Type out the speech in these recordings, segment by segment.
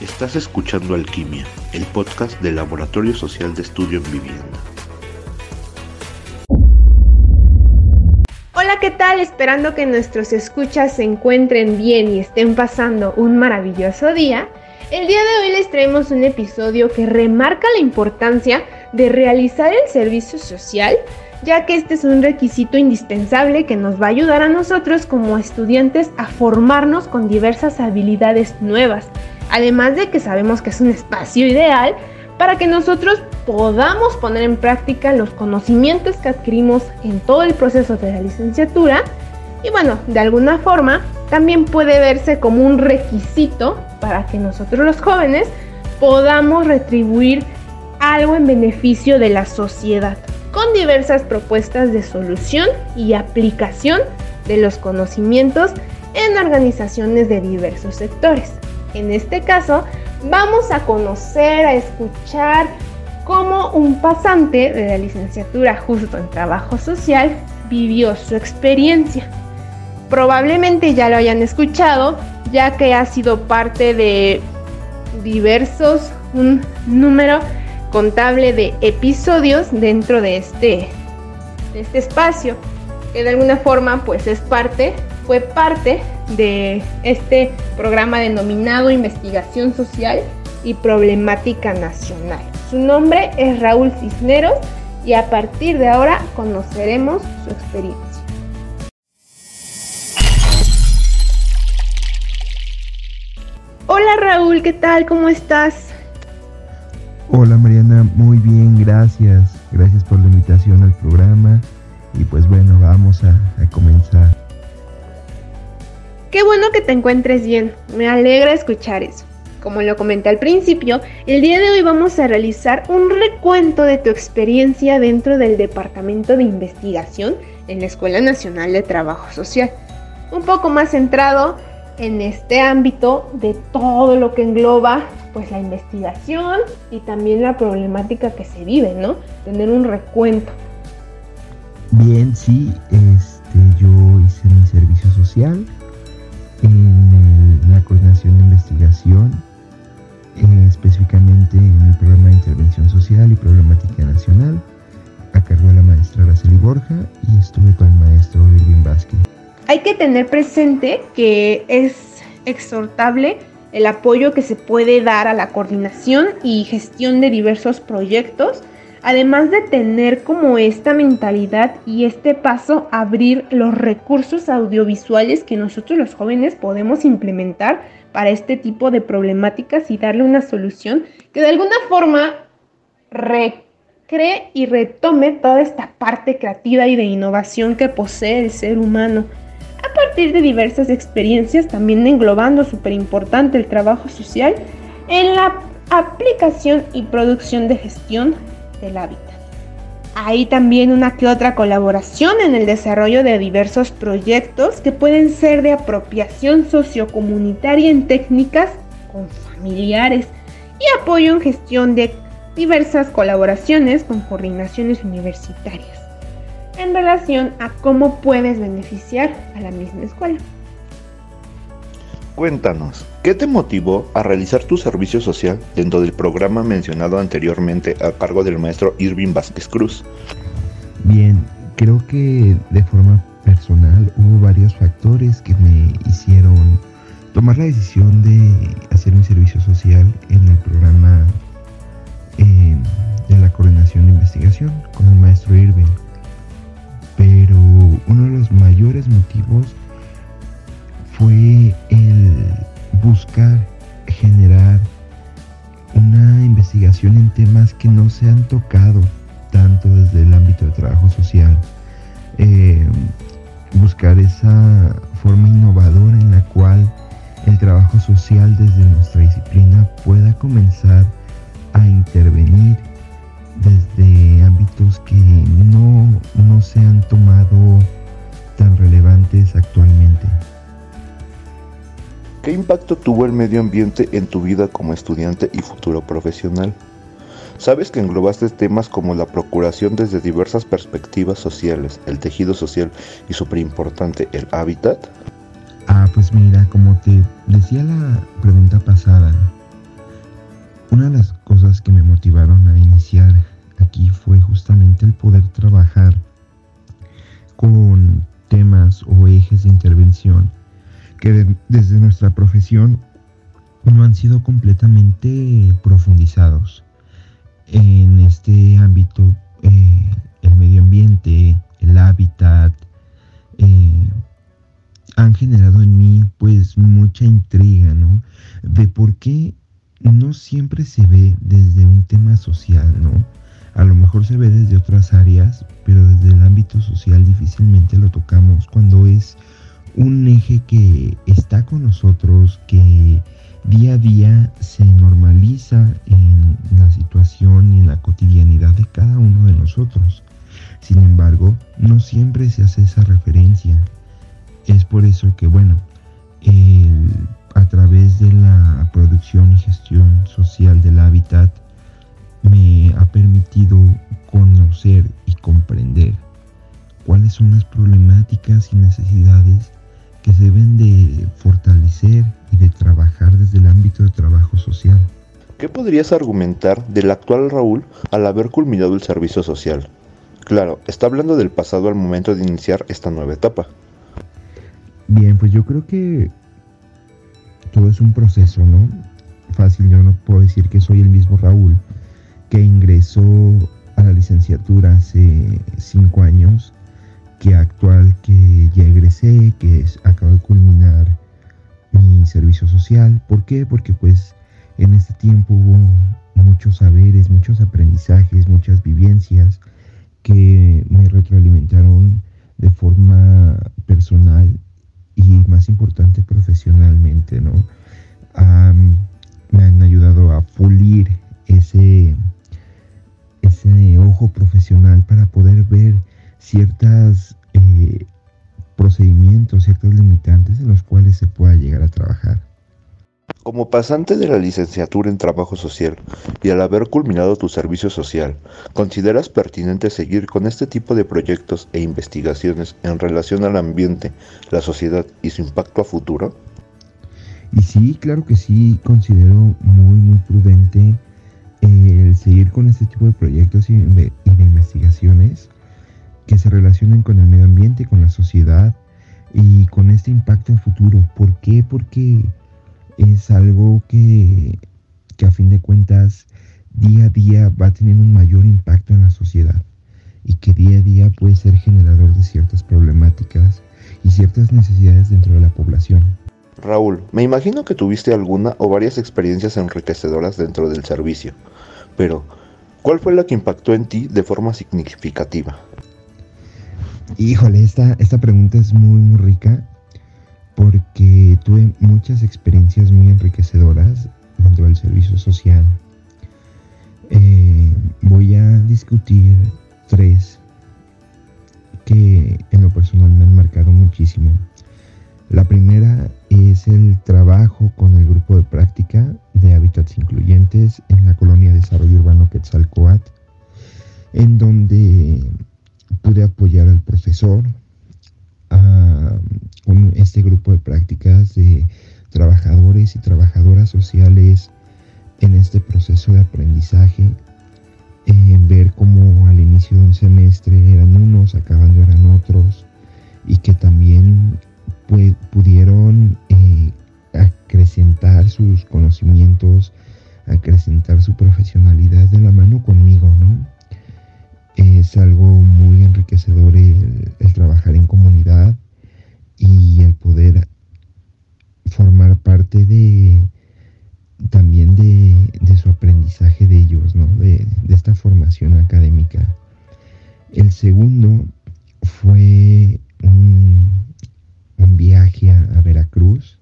Estás escuchando Alquimia, el podcast del Laboratorio Social de Estudio en Vivienda. Hola, ¿qué tal? Esperando que nuestros escuchas se encuentren bien y estén pasando un maravilloso día. El día de hoy les traemos un episodio que remarca la importancia de realizar el servicio social, ya que este es un requisito indispensable que nos va a ayudar a nosotros como estudiantes a formarnos con diversas habilidades nuevas, además de que sabemos que es un espacio ideal para que nosotros podamos poner en práctica los conocimientos que adquirimos en todo el proceso de la licenciatura y bueno, de alguna forma también puede verse como un requisito para que nosotros los jóvenes podamos retribuir algo en beneficio de la sociedad, con diversas propuestas de solución y aplicación de los conocimientos en organizaciones de diversos sectores. En este caso, vamos a conocer, a escuchar cómo un pasante de la licenciatura justo en trabajo social vivió su experiencia. Probablemente ya lo hayan escuchado, ya que ha sido parte de diversos, un número contable de episodios dentro de este, de este espacio, que de alguna forma pues es parte, fue parte de este programa denominado Investigación Social y Problemática Nacional. Su nombre es Raúl Cisneros y a partir de ahora conoceremos su experiencia. Hola Raúl, ¿qué tal? ¿Cómo estás? Hola Mariana, muy bien, gracias. Gracias por la invitación al programa y pues bueno, vamos a, a comenzar. Qué bueno que te encuentres bien, me alegra escuchar eso. Como lo comenté al principio, el día de hoy vamos a realizar un recuento de tu experiencia dentro del Departamento de Investigación en la Escuela Nacional de Trabajo Social. Un poco más centrado en este ámbito de todo lo que engloba pues la investigación y también la problemática que se vive, ¿no? Tener un recuento. Bien, sí, este, yo hice mi servicio social en la coordinación de investigación, eh, específicamente en el programa de intervención social y problemática nacional, a cargo de la maestra Araceli Borja y estuve con el maestro Irving Vázquez. Hay que tener presente que es exhortable el apoyo que se puede dar a la coordinación y gestión de diversos proyectos Además de tener como esta mentalidad y este paso, abrir los recursos audiovisuales que nosotros los jóvenes podemos implementar para este tipo de problemáticas y darle una solución que de alguna forma recree y retome toda esta parte creativa y de innovación que posee el ser humano. A partir de diversas experiencias, también englobando súper importante el trabajo social en la aplicación y producción de gestión del hábitat. Hay también una que otra colaboración en el desarrollo de diversos proyectos que pueden ser de apropiación sociocomunitaria en técnicas con familiares y apoyo en gestión de diversas colaboraciones con coordinaciones universitarias en relación a cómo puedes beneficiar a la misma escuela. Cuéntanos, ¿qué te motivó a realizar tu servicio social dentro del programa mencionado anteriormente a cargo del maestro Irving Vázquez Cruz? Bien, creo que de forma personal hubo varios factores que me hicieron tomar la decisión de hacer ¿Qué impacto tuvo el medio ambiente en tu vida como estudiante y futuro profesional? Sabes que englobaste temas como la procuración desde diversas perspectivas sociales, el tejido social y súper importante, el hábitat. Ah, pues mira, como te decía la pregunta pasada, una de las cosas que me motivaron a iniciar aquí fue justamente el poder trabajar con temas o ejes de intervención que desde nuestra profesión no han sido completamente profundizados en este ámbito, eh, el medio ambiente, el hábitat, eh, han generado en mí pues mucha intriga, ¿no? De por qué no siempre se ve desde un tema social, ¿no? A lo mejor se ve desde otras áreas, pero desde el ámbito social difícilmente lo tocamos cuando es un eje que está con nosotros, que día a día se normaliza en la situación y en la cotidianidad de cada uno de nosotros. Sin embargo, no siempre se hace esa referencia. Es por eso que, bueno, a través de la producción y gestión social del hábitat, me ha permitido conocer y comprender cuáles son las problemáticas y necesidades que se deben de fortalecer y de trabajar desde el ámbito de trabajo social. ¿Qué podrías argumentar del actual Raúl al haber culminado el servicio social? Claro, está hablando del pasado al momento de iniciar esta nueva etapa. Bien, pues yo creo que todo es un proceso, ¿no? Fácil, yo no puedo decir que soy el mismo Raúl que ingresó a la licenciatura hace cinco años que actual que ya egresé, que acabo de culminar mi servicio social. ¿Por qué? Porque pues en este tiempo hubo muchos saberes, muchos aprendizajes, muchas vivencias que me retroalimentaron de forma personal y más importante profesionalmente, ¿no? me han ayudado a pulir ese, ese ojo profesional para poder ver ciertos pasante de la licenciatura en Trabajo Social y al haber culminado tu servicio social, ¿consideras pertinente seguir con este tipo de proyectos e investigaciones en relación al ambiente, la sociedad y su impacto a futuro? Y sí, claro que sí, considero muy, muy prudente eh, el seguir con este tipo de proyectos y de investigaciones que se relacionen con el medio ambiente, con la sociedad y con este impacto en futuro. ¿Por qué? Porque es algo que, que a fin de cuentas día a día va a tener un mayor impacto en la sociedad y que día a día puede ser generador de ciertas problemáticas y ciertas necesidades dentro de la población. Raúl, me imagino que tuviste alguna o varias experiencias enriquecedoras dentro del servicio, pero ¿cuál fue la que impactó en ti de forma significativa? Híjole, esta, esta pregunta es muy, muy rica porque tuve muchas experiencias muy enriquecedoras dentro del servicio social. Eh, voy a discutir tres que en lo personal me han marcado muchísimo. La primera es el trabajo con el grupo de práctica de hábitats incluyentes en la colonia de desarrollo urbano Quetzalcoatl, en donde pude apoyar al profesor, a este grupo de prácticas de trabajadores y trabajadoras sociales en este proceso de aprendizaje, en ver cómo al inicio de un semestre eran unos, acabando eran otros, y que también pudieron eh, acrecentar sus conocimientos, acrecentar su profesionalidad de la mano conmigo, ¿no? Es algo muy enriquecedor segundo fue un, viaje a Veracruz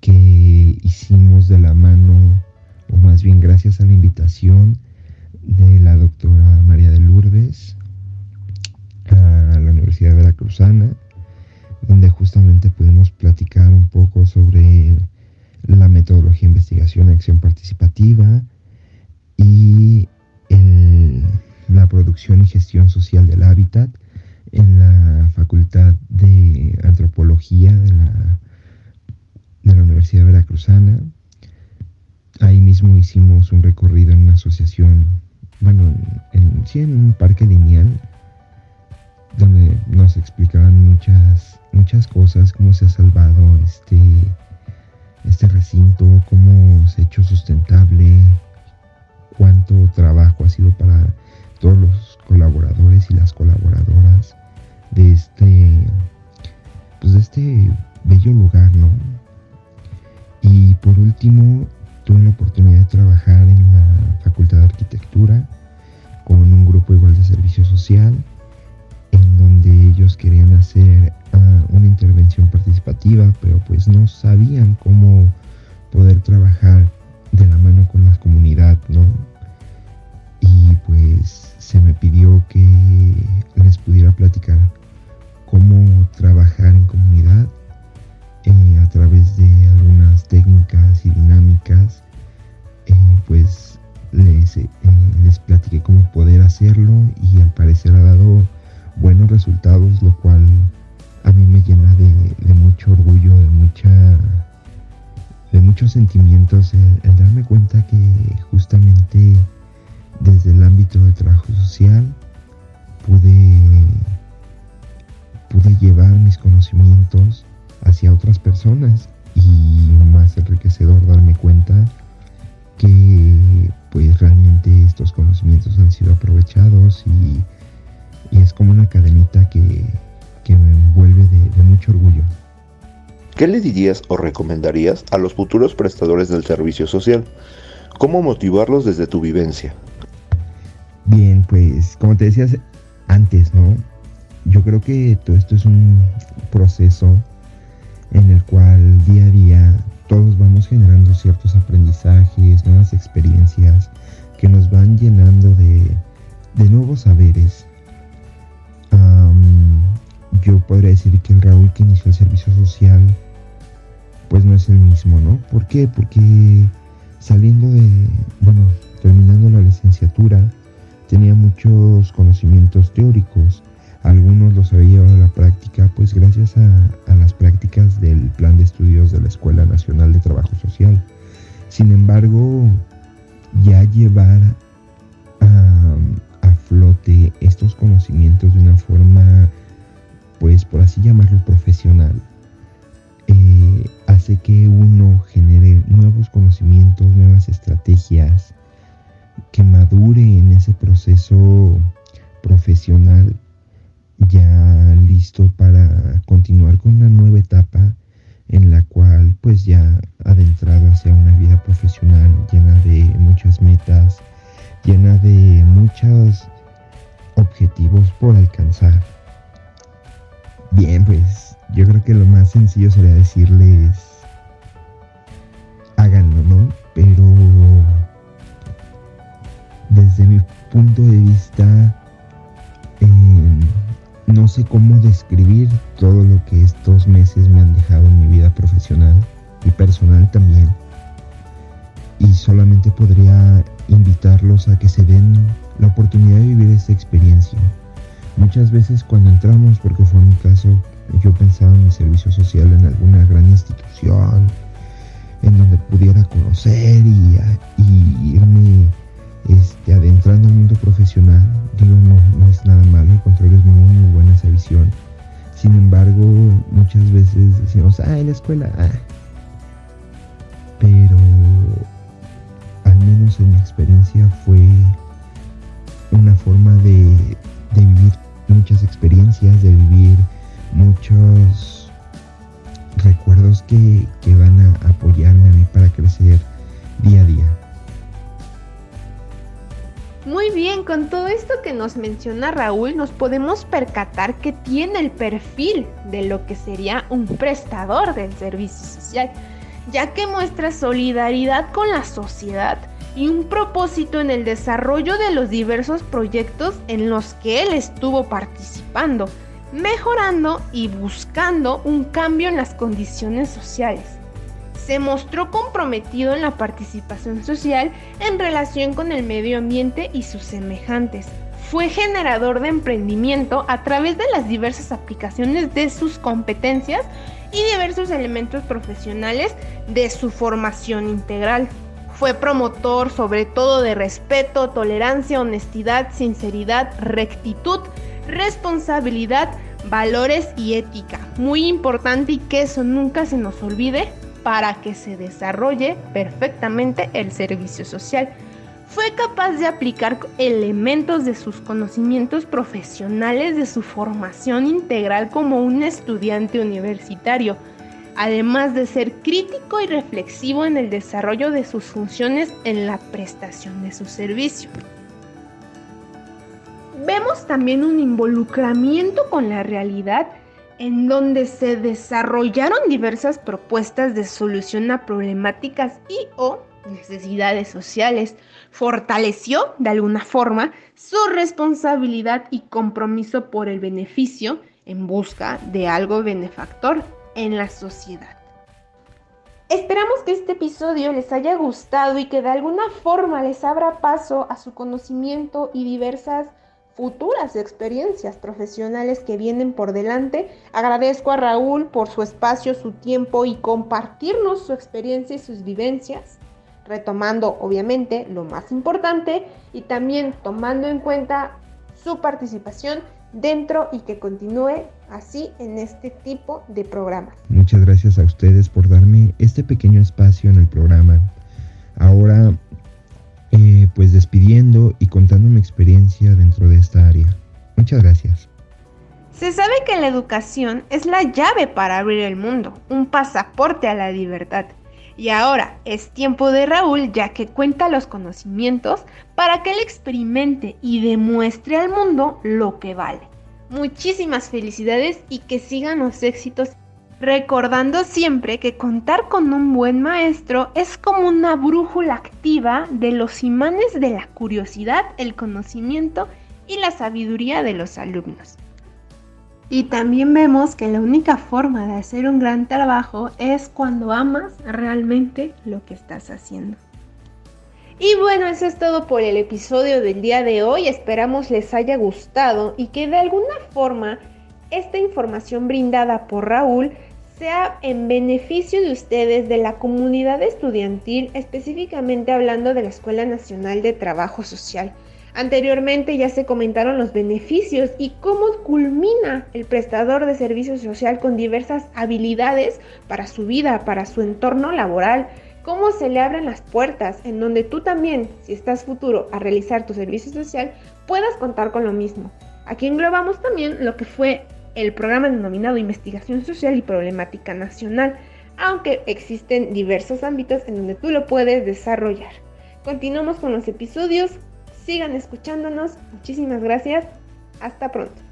que hicimos de la mano, o más bien gracias a la invitación de la doctora María de Lourdes a la Universidad Veracruzana, donde justamente pudimos platicar un poco sobre la metodología de investigación acción participativa la producción y gestión social del hábitat en la Facultad de Antropología de la, Universidad Veracruzana. Ahí mismo hicimos un recorrido en una asociación bueno, sí, en un parque lineal donde nos explicaban muchas, muchas cosas, cómo se ha salvado este, este recinto, cómo se ha hecho sustentable, cuánto trabajo ha sido para todos los colaboradores y las colaboradoras de este, pues de este bello lugar, conocimientos hacia otras personas y más enriquecedor darme cuenta que pues realmente estos conocimientos han sido aprovechados y, es como una cadenita que, me envuelve de, de mucho orgullo. ¿Qué le dirías o recomendarías a los futuros prestadores del servicio social? ¿Cómo motivarlos desde tu vivencia? Bien, pues como te decías antes, ¿no? Yo creo que todo esto es un proceso en el cual día a día todos vamos generando ciertos aprendizajes, nuevas experiencias que nos van llenando de, nuevos saberes. yo podría decir que el Raúl que inició el servicio social pues no es el mismo, ¿no? ¿Por qué? Porque saliendo de, bueno, terminando la licenciatura, tenía muchos conocimientos teóricos, algunos los había llevado a la práctica, pues gracias a, las prácticas del plan de estudios de la Escuela Nacional de Trabajo Social. Sin embargo, ya llevar a, flote estos conocimientos de una forma, pues por así llamarlo, profesional, eh, hace que uno genere nuevos conocimientos, nuevas estrategias, que madure en ese proceso profesional ya listo para continuar con una nueva etapa en la cual pues ya adentrado hacia una vida profesional llena de muchas metas, llena de muchos objetivos por alcanzar. Bien, pues yo creo que lo más sencillo sería decirles háganlo, ¿no? Pero desde mi punto de vista cómo describir todo lo que estos meses me han dejado en mi vida profesional y personal también. Y solamente podría invitarlos a que se den la oportunidad de vivir esta experiencia. Muchas veces cuando entramos, porque fue mi caso, yo pensaba en mi servicio social en alguna gran institución, en donde pudiera conocer y, irme este, adentrando el mundo profesional, digo, no, Sin embargo, muchas veces decimos, ah, en la escuela, ah. Pero, al menos en mi experiencia, fue una forma de, de vivir muchas experiencias, de vivir muchos recuerdos que, que van Muy bien, con todo esto que nos menciona Raúl, nos podemos percatar que tiene el perfil de lo que sería un prestador del servicio social, ya que muestra solidaridad con la sociedad y un propósito en el desarrollo de los diversos proyectos en los que él estuvo participando, mejorando y buscando un cambio en las condiciones sociales se mostró comprometido en la participación social en relación con el medio ambiente y sus semejantes. Fue generador de emprendimiento a través de las diversas aplicaciones de sus competencias y diversos elementos profesionales de su formación integral. Fue promotor sobre todo de respeto, tolerancia, honestidad, sinceridad, rectitud, responsabilidad, valores y ética. Muy importante y que eso nunca se nos olvide para que se desarrolle perfectamente el servicio social. Fue capaz de aplicar elementos de sus conocimientos profesionales de su formación integral como un estudiante universitario, además de ser crítico y reflexivo en el desarrollo de sus funciones en la prestación de su servicio. Vemos también un involucramiento con la realidad en donde se desarrollaron diversas propuestas de solución a problemáticas y o necesidades sociales, fortaleció de alguna forma su responsabilidad y compromiso por el beneficio en busca de algo benefactor en la sociedad. Esperamos que este episodio les haya gustado y que de alguna forma les abra paso a su conocimiento y diversas futuras experiencias profesionales que vienen por delante. Agradezco a Raúl por su espacio, su tiempo y compartirnos su experiencia y sus vivencias, retomando obviamente lo más importante y también tomando en cuenta su participación dentro y que continúe así en este tipo de programas. Muchas gracias a ustedes por darme este pequeño espacio en el programa. Ahora eh, pues despidiendo y contando mi experiencia dentro de esta área. Muchas gracias. Se sabe que la educación es la llave para abrir el mundo, un pasaporte a la libertad. Y ahora es tiempo de Raúl ya que cuenta los conocimientos para que él experimente y demuestre al mundo lo que vale. Muchísimas felicidades y que sigan los éxitos recordando siempre que contar con un buen maestro es como una brújula activa de los imanes de la curiosidad, el conocimiento y la sabiduría de los alumnos. Y también vemos que la única forma de hacer un gran trabajo es cuando amas realmente lo que estás haciendo. Y bueno, eso es todo por el episodio del día de hoy. Esperamos les haya gustado y que de alguna forma esta información brindada por Raúl sea en beneficio de ustedes, de la comunidad estudiantil, específicamente hablando de la Escuela Nacional de Trabajo Social. Anteriormente ya se comentaron los beneficios y cómo culmina el prestador de servicio social con diversas habilidades para su vida, para su entorno laboral, cómo se le abren las puertas en donde tú también, si estás futuro a realizar tu servicio social, puedas contar con lo mismo. Aquí englobamos también lo que fue el programa denominado Investigación Social y Problemática Nacional, aunque existen diversos ámbitos en donde tú lo puedes desarrollar. Continuamos con los episodios, sigan escuchándonos, muchísimas gracias, hasta pronto.